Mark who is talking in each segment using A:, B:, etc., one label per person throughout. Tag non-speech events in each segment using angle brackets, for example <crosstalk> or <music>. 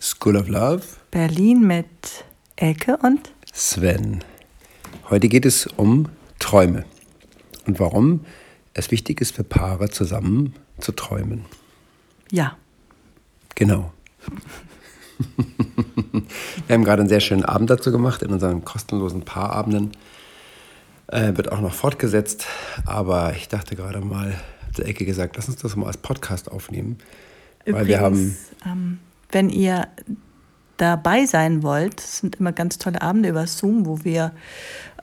A: School of Love.
B: Berlin mit Elke und
A: Sven. Heute geht es um Träume und warum es wichtig ist für Paare zusammen zu träumen.
B: Ja.
A: Genau. Wir haben gerade einen sehr schönen Abend dazu gemacht in unseren kostenlosen Paarabenden. Äh, wird auch noch fortgesetzt, aber ich dachte gerade mal, hat der Ecke gesagt, lass uns das mal als Podcast aufnehmen.
B: Übrigens,
A: weil wir haben.
B: Ähm, wenn ihr dabei sein wollt, es sind immer ganz tolle Abende über Zoom, wo wir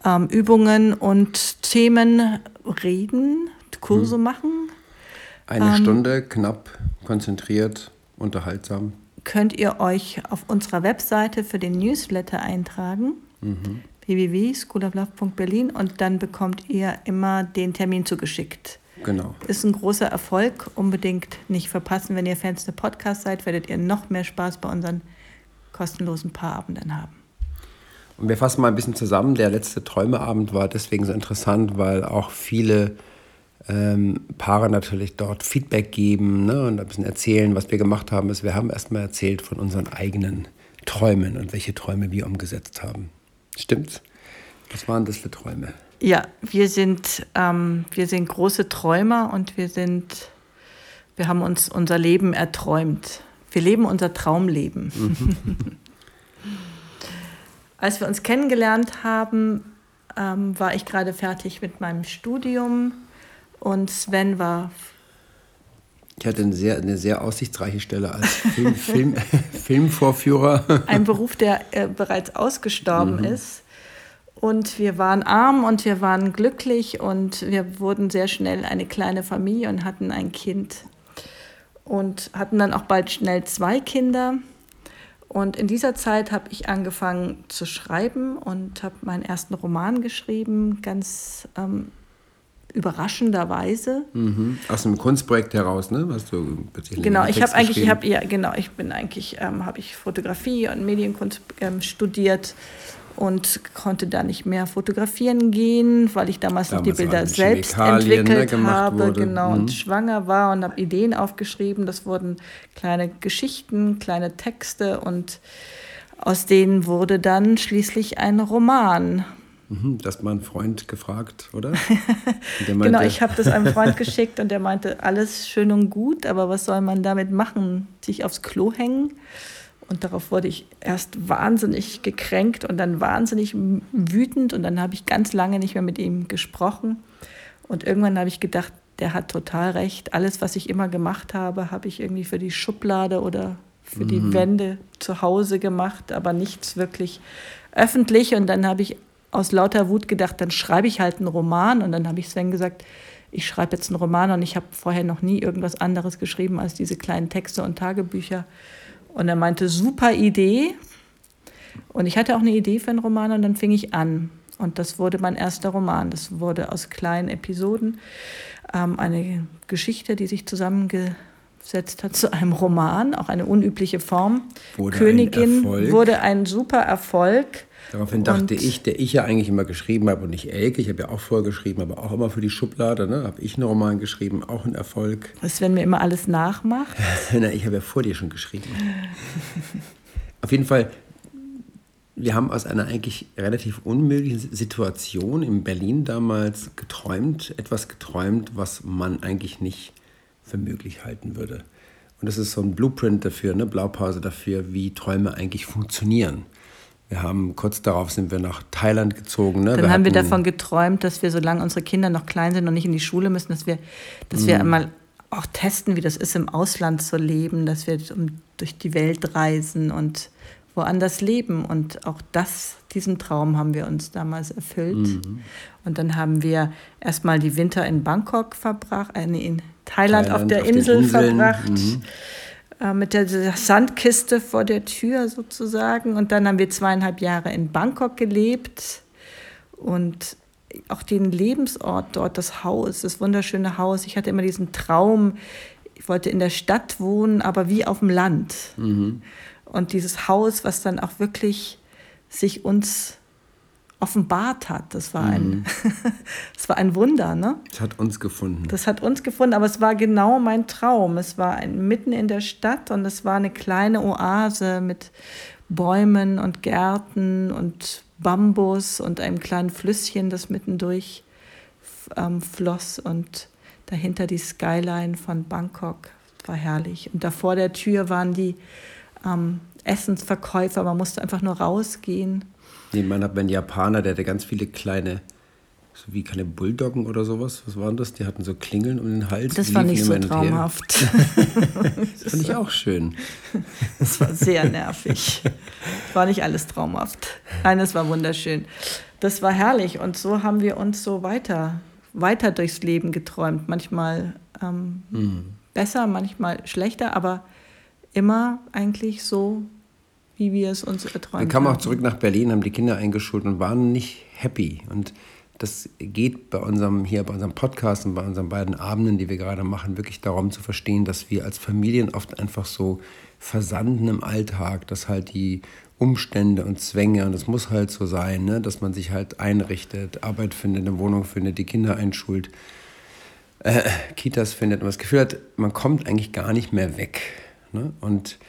B: ähm, Übungen und Themen reden, Kurse hm. machen.
A: Eine ähm, Stunde, knapp, konzentriert, unterhaltsam.
B: Könnt ihr euch auf unserer Webseite für den Newsletter eintragen. Mhm www.schooloflove.berlin und dann bekommt ihr immer den Termin zugeschickt.
A: Genau.
B: Ist ein großer Erfolg. Unbedingt nicht verpassen. Wenn ihr Fans des Podcasts seid, werdet ihr noch mehr Spaß bei unseren kostenlosen Paarabenden haben.
A: Und wir fassen mal ein bisschen zusammen. Der letzte Träumeabend war deswegen so interessant, weil auch viele ähm, Paare natürlich dort Feedback geben ne, und ein bisschen erzählen, was wir gemacht haben. wir haben erstmal erzählt von unseren eigenen Träumen und welche Träume wir umgesetzt haben. Stimmt's? Was waren das für Träume?
B: Ja, wir sind, ähm, wir sind große Träumer und wir sind, wir haben uns unser Leben erträumt. Wir leben unser Traumleben. Mhm. Als wir uns kennengelernt haben, ähm, war ich gerade fertig mit meinem Studium und Sven war
A: ich hatte eine sehr, eine sehr aussichtsreiche Stelle als Film, Film, <laughs> Filmvorführer.
B: Ein Beruf, der äh, bereits ausgestorben mhm. ist. Und wir waren arm und wir waren glücklich und wir wurden sehr schnell eine kleine Familie und hatten ein Kind. Und hatten dann auch bald schnell zwei Kinder. Und in dieser Zeit habe ich angefangen zu schreiben und habe meinen ersten Roman geschrieben, ganz ähm, überraschenderweise.
A: Mhm. Aus einem Kunstprojekt heraus, ne? Hast du
B: genau, ich habe eigentlich, ich habe ja genau, ich bin eigentlich, ähm, habe ich Fotografie und Medienkunst ähm, studiert und konnte da nicht mehr fotografieren gehen, weil ich damals, damals noch die Bilder selbst ne, entwickelt ne, habe, wurde. genau, mhm. und schwanger war und habe Ideen aufgeschrieben. Das wurden kleine Geschichten, kleine Texte und aus denen wurde dann schließlich ein Roman.
A: Mhm, das hat mal einen Freund gefragt, oder? <laughs>
B: Meinte, genau, ich habe das einem Freund <laughs> geschickt und der meinte, alles schön und gut, aber was soll man damit machen? Sich aufs Klo hängen? Und darauf wurde ich erst wahnsinnig gekränkt und dann wahnsinnig wütend und dann habe ich ganz lange nicht mehr mit ihm gesprochen. Und irgendwann habe ich gedacht, der hat total recht. Alles, was ich immer gemacht habe, habe ich irgendwie für die Schublade oder für mhm. die Wände zu Hause gemacht, aber nichts wirklich öffentlich. Und dann habe ich aus lauter Wut gedacht, dann schreibe ich halt einen Roman. Und dann habe ich Sven gesagt, ich schreibe jetzt einen Roman und ich habe vorher noch nie irgendwas anderes geschrieben als diese kleinen Texte und Tagebücher. Und er meinte, super Idee. Und ich hatte auch eine Idee für einen Roman und dann fing ich an. Und das wurde mein erster Roman. Das wurde aus kleinen Episoden ähm, eine Geschichte, die sich zusammengesetzt hat zu einem Roman, auch eine unübliche Form. Wurde Königin ein wurde ein super Erfolg.
A: Daraufhin dachte und ich, der ich ja eigentlich immer geschrieben habe und nicht Elke, ich habe ja auch vorher geschrieben, aber auch immer für die Schublade, ne, habe ich einen Roman geschrieben, auch ein Erfolg.
B: Was, wenn mir immer alles nachmacht? <laughs>
A: Na, ich habe ja vor dir schon geschrieben. <laughs> Auf jeden Fall, wir haben aus einer eigentlich relativ unmöglichen Situation in Berlin damals geträumt, etwas geträumt, was man eigentlich nicht für möglich halten würde. Und das ist so ein Blueprint dafür, eine Blaupause dafür, wie Träume eigentlich funktionieren. Wir haben kurz darauf sind wir nach Thailand gezogen. Ne?
B: Dann wir haben wir davon geträumt, dass wir, solange unsere Kinder noch klein sind und nicht in die Schule müssen, dass wir, dass mm. wir einmal auch testen, wie das ist, im Ausland zu leben, dass wir durch die Welt reisen und woanders leben. Und auch das, diesen Traum haben wir uns damals erfüllt. Mhm. Und dann haben wir erstmal die Winter in Bangkok verbracht, äh, in Thailand, Thailand auf der auf Insel verbracht. Mhm. Äh, mit der Sandkiste vor der Tür sozusagen. Und dann haben wir zweieinhalb Jahre in Bangkok gelebt und auch den Lebensort dort, das Haus, das wunderschöne Haus. Ich hatte immer diesen Traum, ich wollte in der Stadt wohnen, aber wie auf dem Land. Mhm. Und dieses Haus, was dann auch wirklich sich uns offenbart hat. Das war ein, mhm. <laughs> das war ein Wunder, ne?
A: Das hat uns gefunden.
B: Das hat uns gefunden, aber es war genau mein Traum. Es war ein, mitten in der Stadt und es war eine kleine Oase mit Bäumen und Gärten und Bambus und einem kleinen Flüsschen, das mittendurch ähm, floss und dahinter die Skyline von Bangkok. War herrlich. Und da vor der Tür waren die ähm, Essensverkäufer. Man musste einfach nur rausgehen.
A: Nee, man hat einen Japaner, der hatte ganz viele kleine, so wie keine Bulldoggen oder sowas. Was waren das? Die hatten so Klingeln um den Hals.
B: Das war nicht so traumhaft. <laughs>
A: das fand ich auch schön.
B: Das war sehr nervig. War nicht alles traumhaft. Nein, es war wunderschön. Das war herrlich. Und so haben wir uns so weiter, weiter durchs Leben geträumt. Manchmal ähm, mhm. besser, manchmal schlechter, aber immer eigentlich so, wie wir es uns erträumt haben.
A: Wir kamen auch zurück nach Berlin, haben die Kinder eingeschult und waren nicht happy. Und das geht bei unserem hier bei unserem Podcast und bei unseren beiden Abenden, die wir gerade machen, wirklich darum zu verstehen, dass wir als Familien oft einfach so versanden im Alltag, dass halt die Umstände und Zwänge und es muss halt so sein, ne, dass man sich halt einrichtet, Arbeit findet, eine Wohnung findet, die Kinder einschult, äh, Kitas findet und das Gefühl hat, man kommt eigentlich gar nicht mehr weg. Ne? Und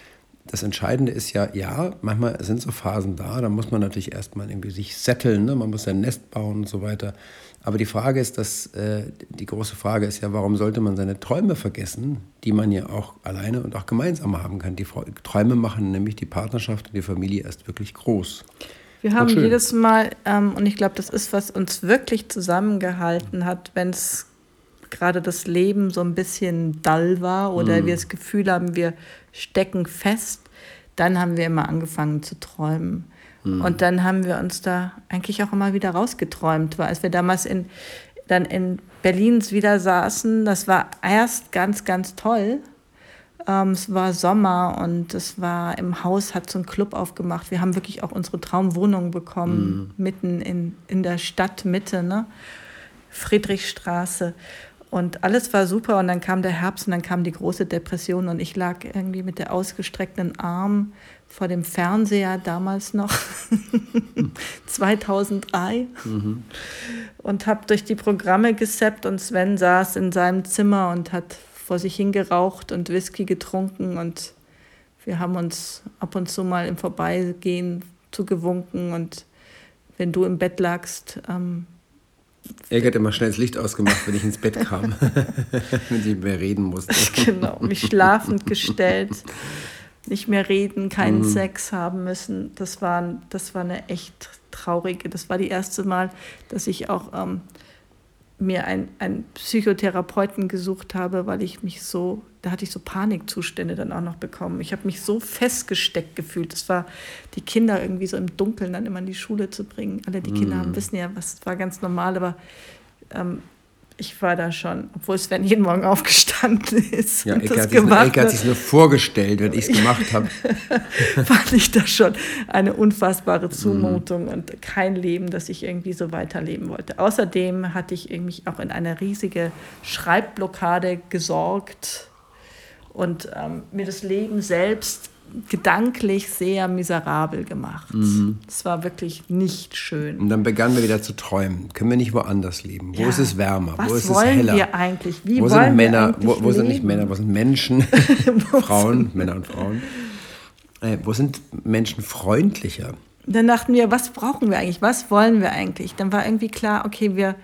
A: das Entscheidende ist ja, ja, manchmal sind so Phasen da, da muss man natürlich erstmal irgendwie sich setteln, ne? man muss ein Nest bauen und so weiter. Aber die Frage ist, dass, äh, die große Frage ist ja, warum sollte man seine Träume vergessen, die man ja auch alleine und auch gemeinsam haben kann. Die Träume machen nämlich die Partnerschaft und die Familie erst wirklich groß.
B: Wir haben jedes Mal, ähm, und ich glaube, das ist, was uns wirklich zusammengehalten hat, wenn es gerade das Leben so ein bisschen dull war oder mm. wir das Gefühl haben, wir stecken fest, dann haben wir immer angefangen zu träumen. Mm. Und dann haben wir uns da eigentlich auch immer wieder rausgeträumt, weil als wir damals in, dann in Berlin wieder saßen, das war erst ganz, ganz toll. Ähm, es war Sommer und es war im Haus, hat so ein Club aufgemacht. Wir haben wirklich auch unsere Traumwohnung bekommen, mm. mitten in, in der Stadtmitte, ne? Friedrichstraße. Und alles war super und dann kam der Herbst und dann kam die große Depression und ich lag irgendwie mit der ausgestreckten Arm vor dem Fernseher damals noch, <laughs> 2003, mhm. und habe durch die Programme gesappt und Sven saß in seinem Zimmer und hat vor sich hingeraucht und Whisky getrunken und wir haben uns ab und zu mal im Vorbeigehen zugewunken und wenn du im Bett lagst, ähm,
A: er hat immer schnell das Licht ausgemacht, wenn ich ins Bett kam, <laughs> wenn ich mehr reden musste. <laughs>
B: Genau, mich schlafend gestellt, nicht mehr reden, keinen mhm. Sex haben müssen. Das war, das war eine echt traurige, das war die erste Mal, dass ich auch ähm, mir einen Psychotherapeuten gesucht habe, weil ich mich so, da hatte ich so Panikzustände dann auch noch bekommen. Ich habe mich so festgesteckt gefühlt. Es war, die Kinder irgendwie so im Dunkeln dann immer in die Schule zu bringen. Alle die Kinder haben, mm. wissen ja, was war ganz normal, aber ähm, ich war da schon, obwohl Sven jeden Morgen aufgestanden ist.
A: Ja, Ecke hat, Ecke hat sich nur vorgestellt, wenn ich es gemacht habe. <laughs>
B: fand ich das schon eine unfassbare Zumutung mm. und kein Leben, das ich irgendwie so weiterleben wollte. Außerdem hatte ich irgendwie auch in eine riesige Schreibblockade gesorgt und ähm, mir das Leben selbst gedanklich sehr miserabel gemacht. Mhm. Es war wirklich nicht schön.
A: Und dann begannen wir wieder zu träumen. Können wir nicht woanders leben? Wo ja. ist es wärmer?
B: Was
A: wo ist
B: es heller?
A: wollen
B: wir eigentlich? Wie
A: wo
B: sind
A: Männer? wo, wo sind nicht Männer? Wo sind Menschen? <laughs> <laughs> Frauen, Männer und Frauen. Äh, wo sind Menschen freundlicher?
B: Dann dachten wir, was brauchen wir eigentlich? Was wollen wir eigentlich? Dann war irgendwie klar, okay, wir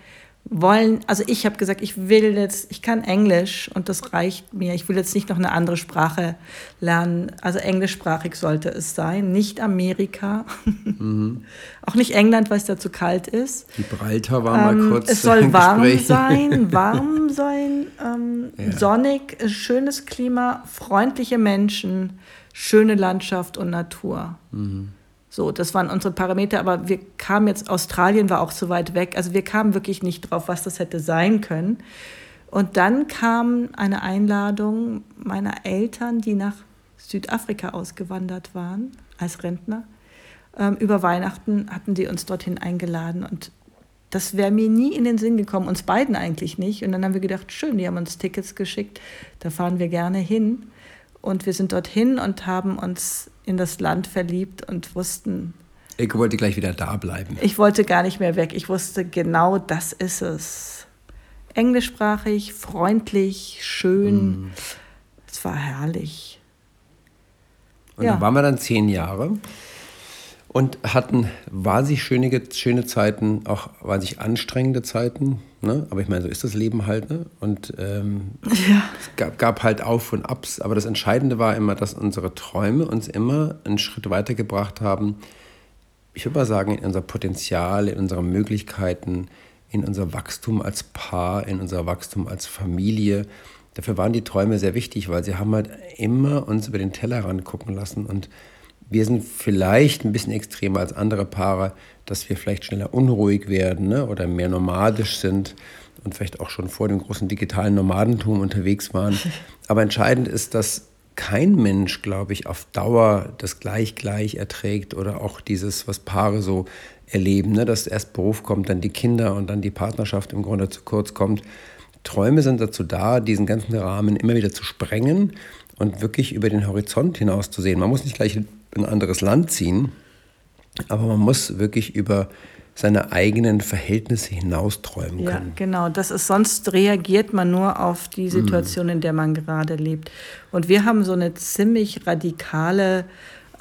B: wollen, also ich habe gesagt, ich will jetzt, ich kann Englisch und das reicht mir. Ich will jetzt nicht noch eine andere Sprache lernen. Also englischsprachig sollte es sein, nicht Amerika, mhm. <laughs> auch nicht England, weil es da zu kalt ist.
A: Gibraltar war ähm, mal kurz.
B: Es soll <laughs> warm sein, <laughs> warm sein, ähm, ja. sonnig, schönes Klima, freundliche Menschen, schöne Landschaft und Natur. Mhm. So, das waren unsere Parameter, aber wir kamen jetzt, Australien war auch so weit weg, also wir kamen wirklich nicht drauf, was das hätte sein können. Und dann kam eine Einladung meiner Eltern, die nach Südafrika ausgewandert waren als Rentner. Ähm, über Weihnachten hatten die uns dorthin eingeladen und das wäre mir nie in den Sinn gekommen, uns beiden eigentlich nicht. Und dann haben wir gedacht, schön, die haben uns Tickets geschickt, da fahren wir gerne hin. Und wir sind dorthin und haben uns in das Land verliebt und wussten.
A: Ich wollte gleich wieder da bleiben.
B: Ich wollte gar nicht mehr weg. Ich wusste genau, das ist es. Englischsprachig, freundlich, schön. Mm. Es war herrlich.
A: Und ja. da waren wir dann zehn Jahre und hatten wahnsinnig schöne, schöne Zeiten, auch wahnsinnig anstrengende Zeiten. Ne? Aber ich meine, so ist das Leben halt. Ne? Und ähm, <laughs> ja. es gab, gab, halt Auf und Abs. Aber das Entscheidende war immer, dass unsere Träume uns immer einen Schritt weitergebracht haben. Ich würde mal sagen, in unser Potenzial, in unsere Möglichkeiten, in unser Wachstum als Paar, in unser Wachstum als Familie. Dafür waren die Träume sehr wichtig, weil sie haben halt immer uns über den Tellerrand gucken lassen und wir sind vielleicht ein bisschen extremer als andere Paare, dass wir vielleicht schneller unruhig werden ne? oder mehr nomadisch sind und vielleicht auch schon vor dem großen digitalen Nomadentum unterwegs waren. <laughs> Aber entscheidend ist, dass kein Mensch, glaube ich, auf Dauer das gleich-gleich erträgt oder auch dieses, was Paare so erleben, ne? dass erst Beruf kommt, dann die Kinder und dann die Partnerschaft im Grunde zu kurz kommt. Träume sind dazu da, diesen ganzen Rahmen immer wieder zu sprengen und wirklich über den Horizont hinaus zu sehen. Man muss nicht gleich in ein anderes Land ziehen, aber man muss wirklich über seine eigenen Verhältnisse hinaus träumen
B: ja, können. Ja, genau. Das ist sonst reagiert man nur auf die Situation, mm. in der man gerade lebt. Und wir haben so eine ziemlich radikale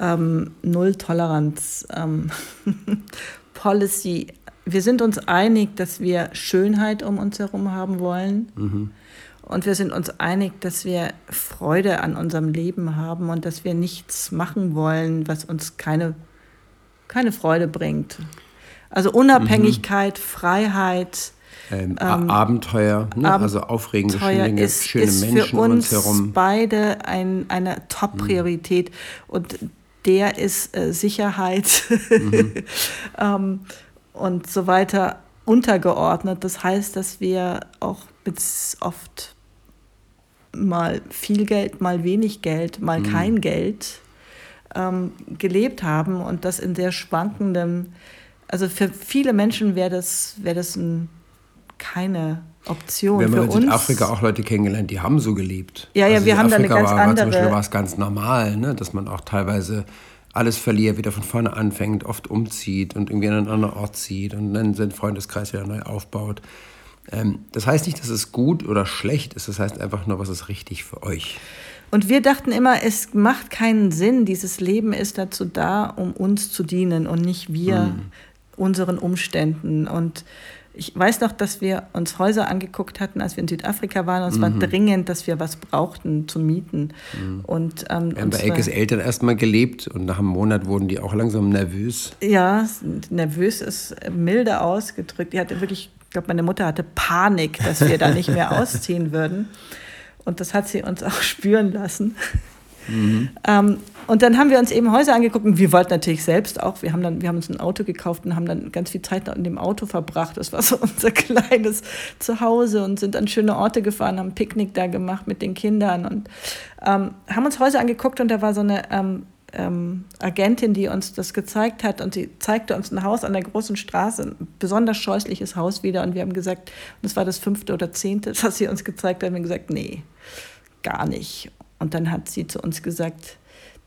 B: ähm, Null-Toleranz ähm, <laughs> Policy. Wir sind uns einig, dass wir Schönheit um uns herum haben wollen. Mhm. Und wir sind uns einig, dass wir Freude an unserem Leben haben und dass wir nichts machen wollen, was uns keine, keine Freude bringt. Also Unabhängigkeit, mhm. Freiheit.
A: Ähm, ähm, Abenteuer, ne? also aufregende, schöne,
B: ist, schöne ist Menschen für uns um uns herum. beide ein, eine Top-Priorität. Mhm. Und der ist äh, Sicherheit mhm. <laughs> ähm, und so weiter untergeordnet. Das heißt, dass wir auch mit oft mal viel Geld, mal wenig Geld, mal mhm. kein Geld ähm, gelebt haben und das in sehr schwankendem, also für viele Menschen wäre das, wär das ein, keine Option.
A: Wir haben in Südafrika auch Leute kennengelernt, die haben so gelebt.
B: Ja, ja, also wir haben da eine ganz war, andere. Zum Beispiel
A: war es ganz normal, ne, dass man auch teilweise alles verliert, wieder von vorne anfängt, oft umzieht und irgendwie an einen anderen Ort zieht und dann seinen Freundeskreis wieder neu aufbaut. Ähm, das heißt nicht, dass es gut oder schlecht ist, das heißt einfach nur, was ist richtig für euch.
B: Und wir dachten immer, es macht keinen Sinn, dieses Leben ist dazu da, um uns zu dienen und nicht wir hm. unseren Umständen. Und ich weiß noch, dass wir uns Häuser angeguckt hatten, als wir in Südafrika waren. Und es mhm. war dringend, dass wir was brauchten zu mieten. Mhm. Und, ähm,
A: wir haben bei Elkes Eltern erstmal gelebt und nach einem Monat wurden die auch langsam nervös.
B: Ja, nervös ist milde ausgedrückt. Die hatte wirklich, ich glaube, meine Mutter hatte Panik, dass wir da nicht mehr <laughs> ausziehen würden. Und das hat sie uns auch <laughs> spüren lassen. Mhm. Ähm, und dann haben wir uns eben Häuser angeguckt und wir wollten natürlich selbst auch. Wir haben, dann, wir haben uns ein Auto gekauft und haben dann ganz viel Zeit in dem Auto verbracht. Das war so <laughs> unser kleines Zuhause und sind an schöne Orte gefahren, haben Picknick da gemacht mit den Kindern und ähm, haben uns Häuser angeguckt und da war so eine ähm, ähm, Agentin, die uns das gezeigt hat und sie zeigte uns ein Haus an der großen Straße, ein besonders scheußliches Haus wieder und wir haben gesagt, das war das fünfte oder zehnte, <laughs> was sie uns gezeigt hat, haben wir gesagt, nee, gar nicht. Und dann hat sie zu uns gesagt,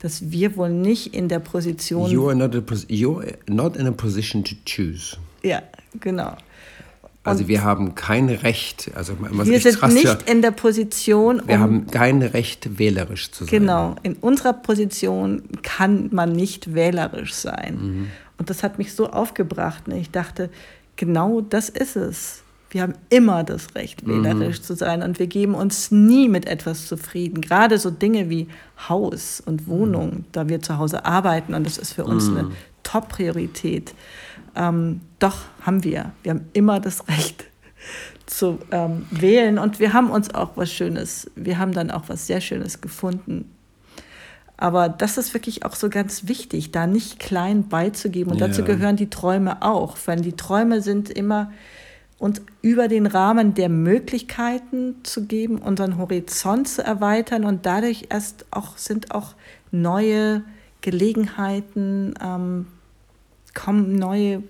B: dass wir wohl nicht in der Position.
A: You are not, a, you're not in a position to choose.
B: Ja, genau.
A: Also wir haben kein Recht, also
B: wir sind nicht ja, in der Position.
A: Wir um, haben kein Recht, wählerisch zu
B: sein. Genau, in unserer Position kann man nicht wählerisch sein. Mhm. Und das hat mich so aufgebracht. Ne? Ich dachte, genau das ist es. Wir haben immer das Recht, mhm. wählerisch mhm. zu sein und wir geben uns nie mit etwas zufrieden. Gerade so Dinge wie Haus und Wohnung, mhm. da wir zu Hause arbeiten und das ist für uns mhm. eine Top-Priorität. Ähm, doch haben wir. Wir haben immer das Recht zu ähm, wählen und wir haben uns auch was Schönes, wir haben dann auch was sehr Schönes gefunden. Aber das ist wirklich auch so ganz wichtig, da nicht klein beizugeben. Und ja. dazu gehören die Träume auch. Weil die Träume sind immer uns über den Rahmen der Möglichkeiten zu geben, unseren Horizont zu erweitern und dadurch erst auch sind auch neue Gelegenheiten, ähm, kommen neue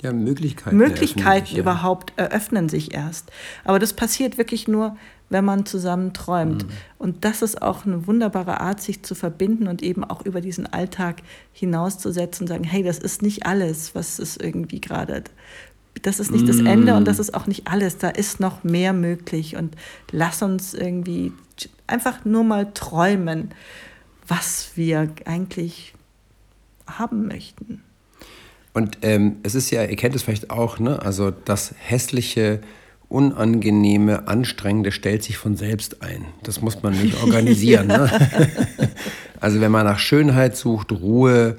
A: ja, Möglichkeiten,
B: Möglichkeiten sich, überhaupt eröffnen sich erst. Aber das passiert wirklich nur, wenn man zusammen träumt. Mhm. Und das ist auch eine wunderbare Art, sich zu verbinden und eben auch über diesen Alltag hinauszusetzen und sagen, hey, das ist nicht alles, was es irgendwie gerade das ist nicht das Ende und das ist auch nicht alles. Da ist noch mehr möglich. Und lass uns irgendwie einfach nur mal träumen, was wir eigentlich haben möchten.
A: Und ähm, es ist ja, ihr kennt es vielleicht auch, ne? also das hässliche, unangenehme, anstrengende stellt sich von selbst ein. Das muss man nicht <laughs> organisieren. ne? <laughs> Also wenn man nach Schönheit sucht, Ruhe,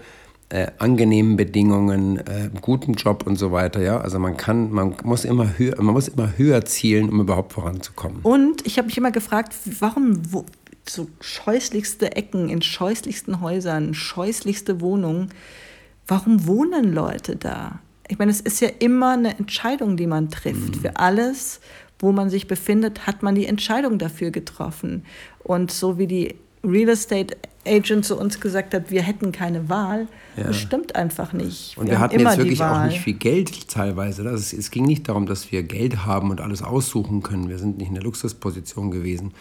A: äh, angenehmen Bedingungen, äh, guten Job und so weiter. Ja, also man kann, man muss immer höher, man muss immer höher zielen, um überhaupt voranzukommen.
B: Und ich habe mich immer gefragt, warum wo, so scheußlichste Ecken in scheußlichsten Häusern, scheußlichste Wohnungen, warum wohnen Leute da? Ich meine, es ist ja immer eine Entscheidung, die man trifft. Mhm. Für alles, wo man sich befindet, hat man die Entscheidung dafür getroffen. Und so wie die Real Estate Agent zu uns gesagt hat, wir hätten keine Wahl, ja. Das stimmt einfach nicht.
A: Und wir, wir hatten jetzt wirklich auch nicht viel Geld teilweise. Es, es ging nicht darum, dass wir Geld haben und alles aussuchen können. Wir sind nicht in der Luxusposition gewesen.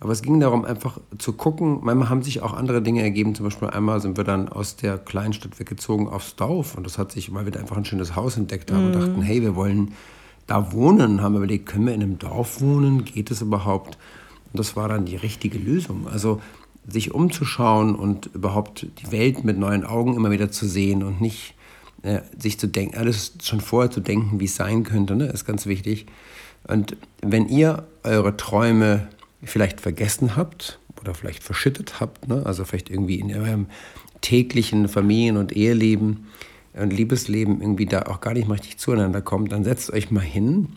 A: Aber es ging darum, einfach zu gucken. Manchmal haben sich auch andere Dinge ergeben. Zum Beispiel einmal sind wir dann aus der Kleinstadt weggezogen aufs Dorf. Und das hat sich, weil wir da einfach ein schönes Haus entdeckt haben mm. und mhm. dachten, hey, wir wollen da wohnen. Haben wir überlegt, können wir in einem Dorf wohnen? Geht es überhaupt? Und das war dann die richtige Lösung. Also sich umzuschauen und überhaupt die Welt mit neuen Augen immer wieder zu sehen und nicht äh, sich zu denken, alles schon vorher zu denken, wie es sein könnte, ne, ist ganz wichtig. Und wenn ihr eure Träume vielleicht vergessen habt oder vielleicht verschüttet habt, ne, also vielleicht irgendwie in eurem täglichen Familien- und Eheleben und Liebesleben irgendwie da auch gar nicht mal richtig zueinander kommt, dann setzt euch mal hin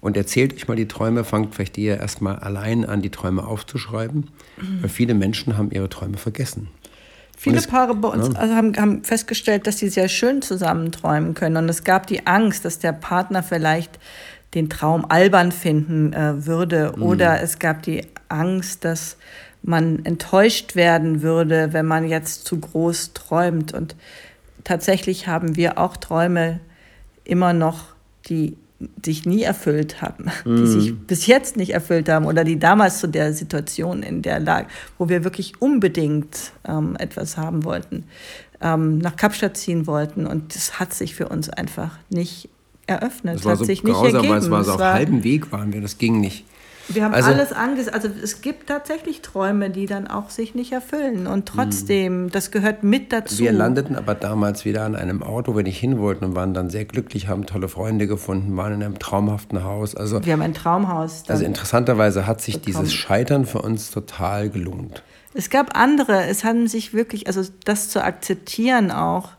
A: und erzählt euch mal die Träume, fangt vielleicht ihr erstmal allein an, die Träume aufzuschreiben, mhm. weil viele Menschen haben ihre Träume vergessen.
B: Viele es, Paare bei uns ja. also haben, haben, festgestellt, dass sie sehr schön zusammen träumen können. Und es gab die Angst, dass der Partner vielleicht den Traum albern finden äh, würde. Mhm. Oder es gab die Angst, dass man enttäuscht werden würde, wenn man jetzt zu groß träumt. Und tatsächlich haben wir auch Träume immer noch, die sich nie erfüllt haben, mm. <laughs> die sich mhm. bis jetzt nicht erfüllt haben oder die damals zu der Situation in der Lage, wo wir wirklich unbedingt ähm, etwas haben wollten, ähm, nach Kapstadt ziehen wollten und das hat sich für uns einfach nicht eröffnet,
A: das war
B: hat
A: so
B: sich
A: nicht ergeben. Weil es war so auf halbem Weg waren wir, das ging nicht.
B: Wir haben also, alles angesehen. Also es gibt tatsächlich Träume, die dann auch sich nicht erfüllen. Und trotzdem, das gehört mit dazu.
A: Wir landeten aber damals wieder an einem Ort, wo wir nicht hin wollten und waren dann sehr glücklich, haben tolle Freunde gefunden, waren in einem traumhaften Haus. Also,
B: wir haben ein Traumhaus.
A: Also interessanterweise hat sich bekommen. dieses Scheitern für uns total gelohnt.
B: Es gab andere, es haben sich wirklich, also das zu akzeptieren auch,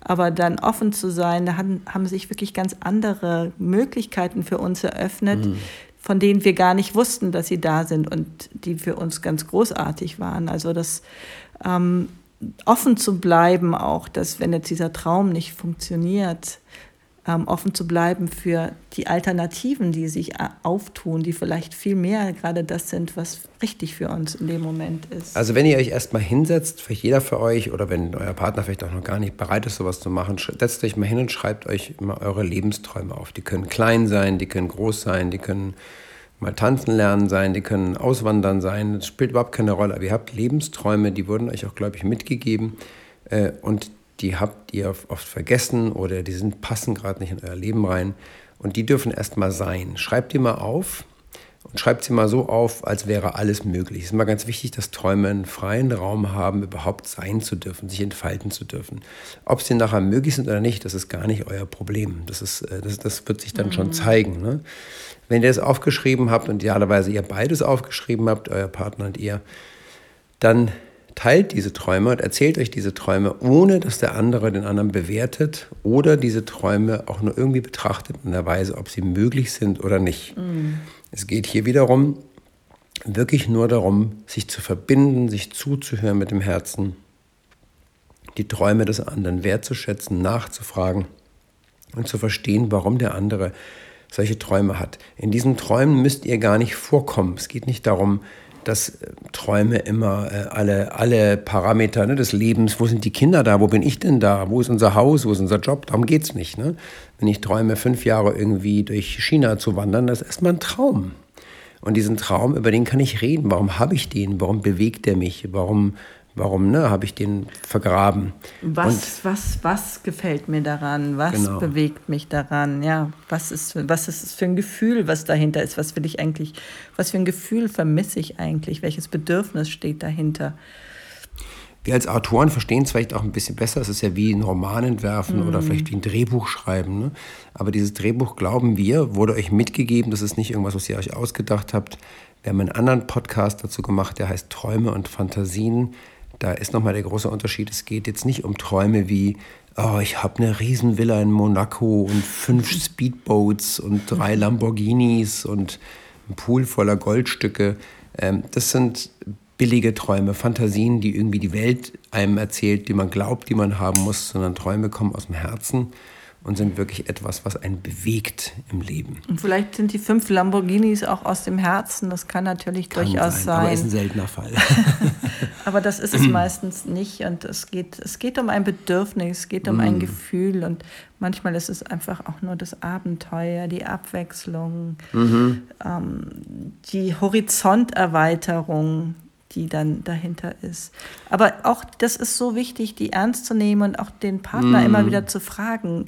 B: aber dann offen zu sein, da haben, haben sich wirklich ganz andere Möglichkeiten für uns eröffnet, mhm von denen wir gar nicht wussten, dass sie da sind und die für uns ganz großartig waren. Also das ähm, offen zu bleiben auch, dass wenn jetzt dieser Traum nicht funktioniert, offen zu bleiben für die Alternativen, die sich äh, auftun, die vielleicht viel mehr gerade das sind, was richtig für uns in dem Moment ist.
A: Also wenn ihr euch erstmal hinsetzt, vielleicht jeder für euch oder wenn euer Partner vielleicht auch noch gar nicht bereit ist, sowas zu machen, setzt euch mal hin und schreibt euch mal eure Lebensträume auf. Die können klein sein, die können groß sein, die können mal tanzen lernen sein, die können auswandern sein, das spielt überhaupt keine Rolle. Aber ihr habt Lebensträume, die wurden euch auch, glaube ich, mitgegeben. Äh, und die habt ihr oft vergessen oder die sind, passen gerade nicht in euer Leben rein. Und die dürfen erstmal sein. Schreibt die mal auf und schreibt sie mal so auf, als wäre alles möglich. Es ist immer ganz wichtig, dass Träume einen freien Raum haben, überhaupt sein zu dürfen, sich entfalten zu dürfen. Ob sie nachher möglich sind oder nicht, das ist gar nicht euer Problem. Das, ist, äh, das, das wird sich dann mhm. schon zeigen. Ne? Wenn ihr es aufgeschrieben habt und idealerweise ihr beides aufgeschrieben habt, euer Partner und ihr, dann teilt diese Träume und erzählt euch diese Träume, ohne dass der andere den anderen bewertet oder diese Träume auch nur irgendwie betrachtet in der Weise, ob sie möglich sind oder nicht. Mhm. Es geht hier wiederum wirklich nur darum, sich zu verbinden, sich zuzuhören mit dem Herzen, die Träume des anderen wertzuschätzen, nachzufragen und zu verstehen, warum der andere solche Träume hat. In diesen Träumen müsst ihr gar nicht vorkommen. Es geht nicht darum, dass äh, Träume immer äh, alle, alle Parameter ne, des Lebens, wo sind die Kinder da, wo bin ich denn da, wo ist unser Haus, wo ist unser Job, darum geht es nicht. Ne? Wenn ich träume, fünf Jahre irgendwie durch China zu wandern, das ist erstmal ein Traum. Und diesen Traum, über den kann ich reden. Warum habe ich den? Warum bewegt er mich? Warum Warum ne, habe ich den vergraben?
B: Was, und, was, was gefällt mir daran? Was genau. bewegt mich daran? Ja, was ist, was ist es für ein Gefühl, was dahinter ist? Was will ich eigentlich, was für ein Gefühl vermisse ich eigentlich? Welches Bedürfnis steht dahinter?
A: Wir als Autoren verstehen es vielleicht auch ein bisschen besser. Es ist ja wie ein Roman entwerfen mm. oder vielleicht wie ein Drehbuch schreiben. Ne? Aber dieses Drehbuch, glauben wir, wurde euch mitgegeben. Das ist nicht irgendwas, was ihr euch ausgedacht habt. Wir haben einen anderen Podcast dazu gemacht, der heißt Träume und Fantasien da ist nochmal der große Unterschied. Es geht jetzt nicht um Träume wie, oh, ich habe eine Riesenvilla in Monaco und fünf <laughs> Speedboats und drei Lamborghinis und ein Pool voller Goldstücke. Ähm, das sind billige Träume, Fantasien, die irgendwie die Welt einem erzählt, die man glaubt, die man haben muss, sondern Träume kommen aus dem Herzen und sind wirklich etwas, was einen bewegt im Leben.
B: Und vielleicht sind die fünf Lamborghinis auch aus dem Herzen, das kann natürlich kann durchaus sein, sein. Aber
A: ist ein seltener Fall. <laughs>
B: aber das ist es <clears throat> meistens nicht und es geht, es geht um ein Bedürfnis, es geht um mm. ein Gefühl und manchmal ist es einfach auch nur das Abenteuer, die Abwechslung, mhm. ähm, die Horizonterweiterung, die dann dahinter ist. Aber auch das ist so wichtig, die ernst zu nehmen und auch den Partner mm. immer wieder zu fragen.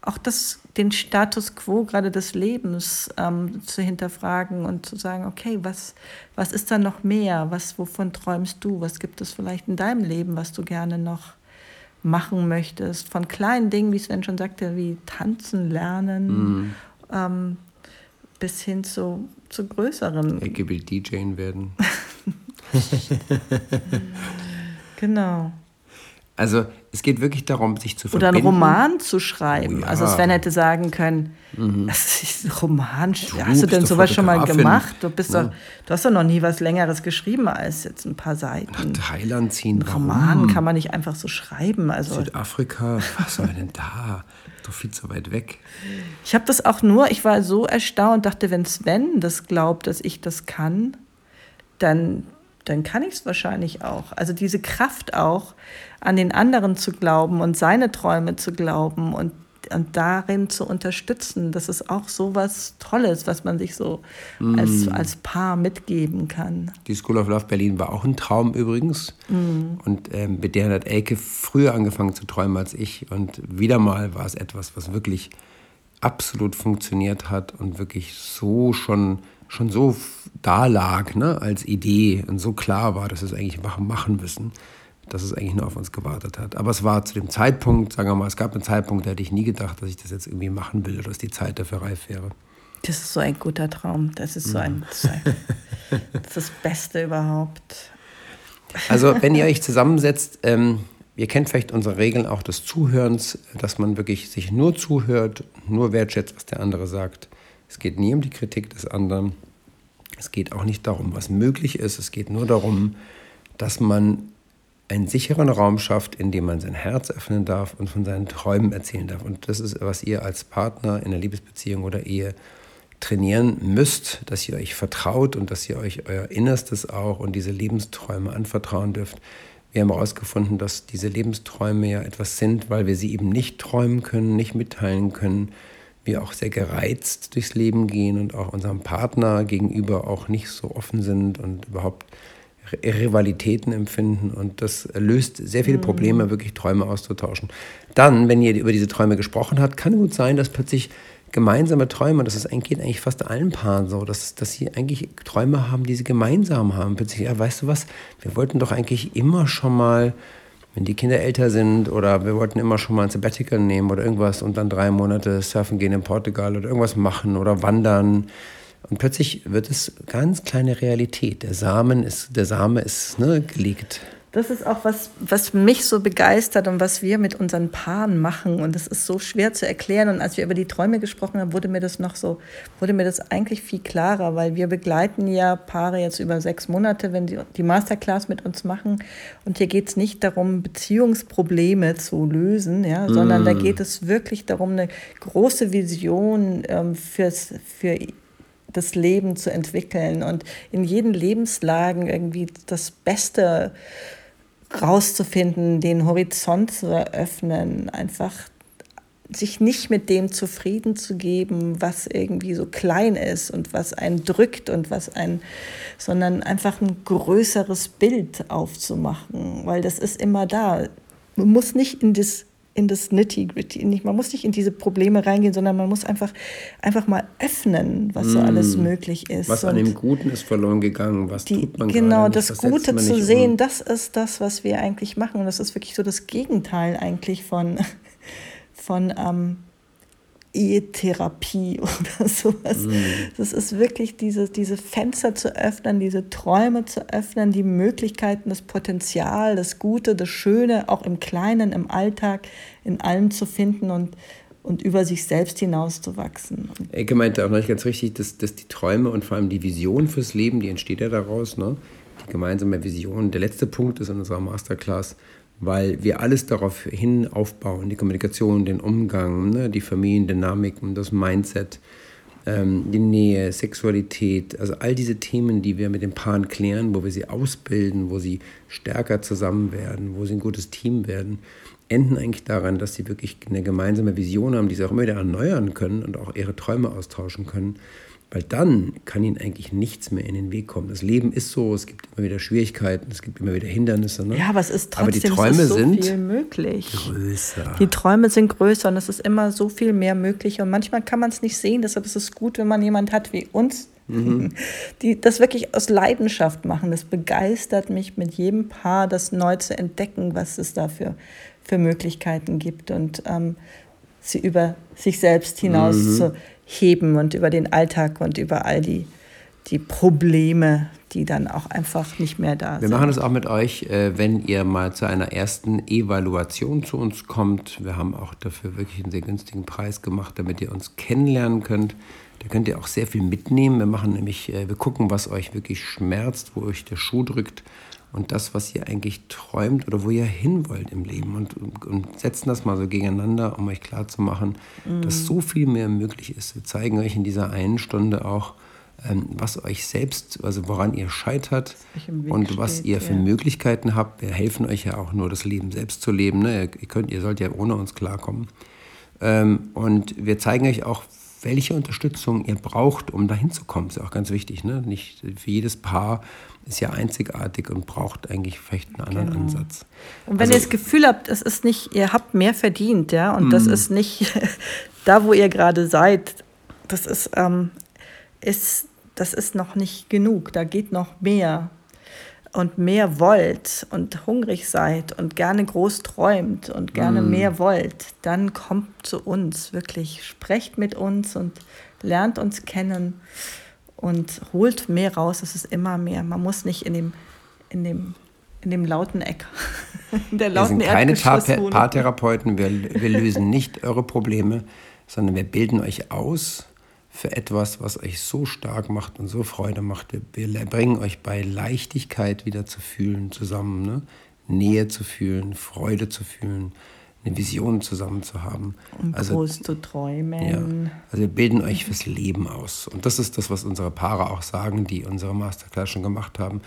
B: Auch das, den Status quo gerade des Lebens ähm, zu hinterfragen und zu sagen, okay, was, was ist da noch mehr? Was, wovon träumst du? Was gibt es vielleicht in deinem Leben, was du gerne noch machen möchtest? Von kleinen Dingen, wie Sven schon sagte, wie tanzen lernen, mm. ähm, bis hin zu, zu größeren.
A: Ecke will DJing werden. <laughs> <laughs>
B: genau.
A: Also es geht wirklich darum, sich zu
B: verbinden. Oder einen Roman zu schreiben. Oh, ja. Also Sven hätte sagen können, mhm. das ist ein Roman. Du hast du denn sowas schon mal gemacht? Du, bist ja. doch, du hast doch noch nie was Längeres geschrieben als jetzt ein paar Seiten.
A: Nach Thailand ziehen.
B: Ein Roman kann man nicht einfach so schreiben. Also
A: Südafrika, was soll denn da? Doch viel zu weit weg.
B: Ich habe das auch nur, ich war so erstaunt, dachte, wenn Sven das glaubt, dass ich das kann, dann dann kann ich es wahrscheinlich auch. Also diese Kraft auch, an den anderen zu glauben und seine Träume zu glauben und, und darin zu unterstützen, das ist auch so was Tolles, was man sich so mm. als, als Paar mitgeben kann.
A: Die School of Love Berlin war auch ein Traum übrigens. Mm. Und ähm, mit der hat Elke früher angefangen zu träumen als ich. Und wieder mal war es etwas, was wirklich absolut funktioniert hat und wirklich so schon schon so da lag ne, als Idee und so klar war, dass wir es eigentlich machen müssen, dass es eigentlich nur auf uns gewartet hat. Aber es war zu dem Zeitpunkt, sagen wir mal, es gab einen Zeitpunkt, da hätte ich nie gedacht, dass ich das jetzt irgendwie machen will oder dass die Zeit dafür reif wäre.
B: Das ist so ein guter Traum. Das ist so ein, das ist das Beste überhaupt.
A: Also, wenn ihr euch zusammensetzt, ähm, ihr kennt vielleicht unsere Regeln auch des Zuhörens, dass man wirklich sich nur zuhört, nur wertschätzt, was der andere sagt. Es geht nie um die Kritik des anderen. Es geht auch nicht darum, was möglich ist. Es geht nur darum, dass man einen sicheren Raum schafft, in dem man sein Herz öffnen darf und von seinen Träumen erzählen darf. Und das ist, was ihr als Partner in der Liebesbeziehung oder Ehe trainieren müsst, dass ihr euch vertraut und dass ihr euch euer Innerstes auch und diese Lebensträume anvertrauen dürft. Wir haben herausgefunden, dass diese Lebensträume ja etwas sind, weil wir sie eben nicht träumen können, nicht mitteilen können, wir auch sehr gereizt durchs Leben gehen und auch unserem Partner gegenüber auch nicht so offen sind und überhaupt Rivalitäten empfinden. Und das löst sehr viele mhm. Probleme, wirklich Träume auszutauschen. Dann, wenn ihr über diese Träume gesprochen habt, kann gut sein, dass plötzlich gemeinsame Träume, das ist, geht eigentlich fast allen Paaren so, dass, dass sie eigentlich Träume haben, die sie gemeinsam haben. Plötzlich, ja, weißt du was, wir wollten doch eigentlich immer schon mal wenn die Kinder älter sind oder wir wollten immer schon mal ein Sabbatical nehmen oder irgendwas und dann drei Monate surfen gehen in Portugal oder irgendwas machen oder wandern. Und plötzlich wird es ganz kleine Realität. Der Samen ist, der Same ist ne, gelegt
B: das ist auch was, was mich so begeistert und was wir mit unseren Paaren machen. Und das ist so schwer zu erklären. Und als wir über die Träume gesprochen haben, wurde mir das noch so, wurde mir das eigentlich viel klarer, weil wir begleiten ja Paare jetzt über sechs Monate, wenn sie die Masterclass mit uns machen. Und hier geht es nicht darum, Beziehungsprobleme zu lösen, ja, sondern mm. da geht es wirklich darum, eine große Vision ähm, fürs, für das Leben zu entwickeln und in jeden Lebenslagen irgendwie das Beste rauszufinden, den Horizont zu eröffnen, einfach sich nicht mit dem zufrieden zu geben, was irgendwie so klein ist und was einen drückt und was einen, sondern einfach ein größeres Bild aufzumachen, weil das ist immer da. Man muss nicht in das in das Nitty-Gritty. Man muss nicht in diese Probleme reingehen, sondern man muss einfach, einfach mal öffnen, was so alles mm. möglich ist.
A: Was an dem Guten ist verloren gegangen, was die, tut man
B: Genau, das nicht, Gute zu sehen, um. das ist das, was wir eigentlich machen. Und das ist wirklich so das Gegenteil eigentlich von, <laughs> von ähm, Ehetherapie <laughs> oder sowas. Mm. Das ist wirklich diese, diese Fenster zu öffnen, diese Träume zu öffnen, die Möglichkeiten, das Potenzial, das Gute, das Schöne, auch im Kleinen, im Alltag, in allem zu finden und, und über sich selbst hinauszuwachsen.
A: Ecke meinte auch noch nicht ganz richtig, dass, dass die Träume und vor allem die Vision fürs Leben, die entsteht ja daraus, ne? die gemeinsame Vision. Der letzte Punkt ist in unserer Masterclass, weil wir alles darauf hin aufbauen, die Kommunikation, den Umgang, ne, die Familiendynamiken, das Mindset, ähm, die Nähe, Sexualität, also all diese Themen, die wir mit den Paaren klären, wo wir sie ausbilden, wo sie stärker zusammen werden, wo sie ein gutes Team werden, enden eigentlich daran, dass sie wirklich eine gemeinsame Vision haben, die sie auch immer wieder erneuern können und auch ihre Träume austauschen können. Weil dann kann ihnen eigentlich nichts mehr in den Weg kommen. Das Leben ist so, es gibt immer wieder Schwierigkeiten, es gibt immer wieder Hindernisse. Ne?
B: Ja, aber es ist trotzdem aber die Träume so sind viel möglich. Größer. Die Träume sind größer und es ist immer so viel mehr möglich. Und manchmal kann man es nicht sehen. Deshalb ist es gut, wenn man jemand hat wie uns, mhm. <laughs> die das wirklich aus Leidenschaft machen. Das begeistert mich mit jedem Paar, das neu zu entdecken, was es da für, für Möglichkeiten gibt. Und ähm, sie über sich selbst hinaus mhm. zu heben und über den Alltag und über all die, die Probleme, die dann auch einfach nicht mehr da
A: sind. Wir machen das auch mit euch, äh, wenn ihr mal zu einer ersten Evaluation zu uns kommt. Wir haben auch dafür wirklich einen sehr günstigen Preis gemacht, damit ihr uns kennenlernen könnt. Da könnt ihr auch sehr viel mitnehmen. Wir machen nämlich, äh, wir gucken, was euch wirklich schmerzt, wo euch der Schuh drückt und das, was ihr eigentlich träumt oder wo ihr hin wollt im Leben und, und, setzen das mal so gegeneinander, um euch klarzumachen, mhm. dass so viel mehr möglich ist. Wir zeigen euch in dieser einen Stunde auch, ähm, was euch selbst, also woran ihr scheitert und was steht, ihr für ja. Möglichkeiten habt. Wir helfen euch ja auch nur, das Leben selbst zu leben. Ne? Ihr, könnt, ihr sollt ja ohne uns klarkommen. Ähm, und wir zeigen euch auch, welche Unterstützung ihr braucht, um dahin zu kommen. Ist ja auch ganz wichtig. Ne? Nicht für jedes Paar ist ja einzigartig und braucht eigentlich vielleicht einen anderen genau. Ansatz.
B: Und wenn also, ihr das Gefühl habt, es ist nicht, ihr habt mehr verdient, ja, und das mhm. ist nicht <laughs> da, wo ihr gerade seid, das ist, ähm, ist, das ist noch nicht genug. Da geht noch mehr und mehr wollt und hungrig seid und gerne groß träumt und gerne mm. mehr wollt, dann kommt zu uns wirklich, sprecht mit uns und lernt uns kennen und holt mehr raus. Es ist immer mehr. Man muss nicht in dem, in dem, in dem lauten Eck. <laughs>
A: in der lauten wir sind keine Paartherapeuten. Wir, wir lösen nicht eure Probleme, sondern wir bilden euch aus für etwas, was euch so stark macht und so Freude macht. Wir, wir bringen euch bei Leichtigkeit wieder zu fühlen zusammen, ne? Nähe zu fühlen, Freude zu fühlen, eine Vision zusammen zu haben.
B: Und also, groß zu träumen.
A: Ja, also wir bilden euch fürs Leben aus. Und das ist das, was unsere Paare auch sagen, die unsere Masterclass schon gemacht haben.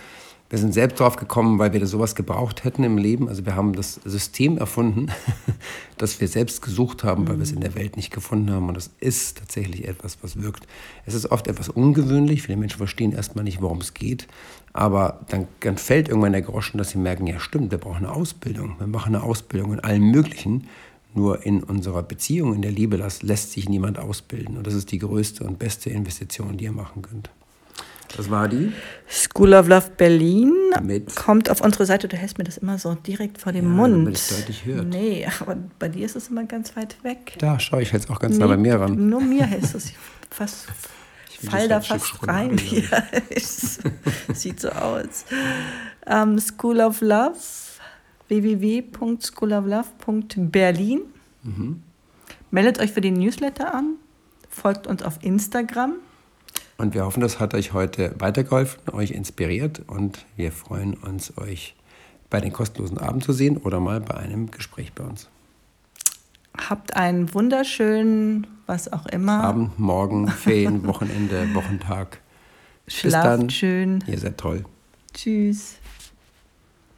A: Wir sind selbst drauf gekommen, weil wir sowas gebraucht hätten im Leben. Also wir haben das System erfunden, <laughs> das wir selbst gesucht haben, weil wir es in der Welt nicht gefunden haben. Und das ist tatsächlich etwas, was wirkt. Es ist oft etwas ungewöhnlich. Viele Menschen verstehen erstmal nicht, worum es geht. Aber dann, dann fällt irgendwann der Groschen, dass sie merken, ja stimmt, wir brauchen eine Ausbildung. Wir machen eine Ausbildung in allem Möglichen. Nur in unserer Beziehung, in der Liebe, das lässt sich niemand ausbilden. Und das ist die größte und beste Investition, die ihr machen könnt. Das war die?
B: School of Love Berlin Mit? kommt auf unsere Seite. Du hältst mir das immer so direkt vor dem ja, Mund. Damit es deutlich hört. Nee, aber bei dir ist es immer ganz weit weg.
A: Da, schau, ich hält's auch ganz nee, nah bei mir ran.
B: Nur mir hältst du es <laughs> fast. Fall da fast rein. Ja, <laughs> sieht so aus. Um, ähm, School of Love, www.schooloflove.berlin. Mhm. Meldet euch für den Newsletter an, folgt uns auf Instagram
A: und wir hoffen, das hat euch heute weitergeholfen, euch inspiriert und wir freuen uns, euch bei den kostenlosen Abend zu sehen oder mal bei einem Gespräch bei uns.
B: habt einen wunderschönen, was auch immer.
A: Abend, Morgen, Ferien, <laughs> Wochenende, Wochentag.
B: Schlaft schön.
A: Ihr seid toll.
B: Tschüss.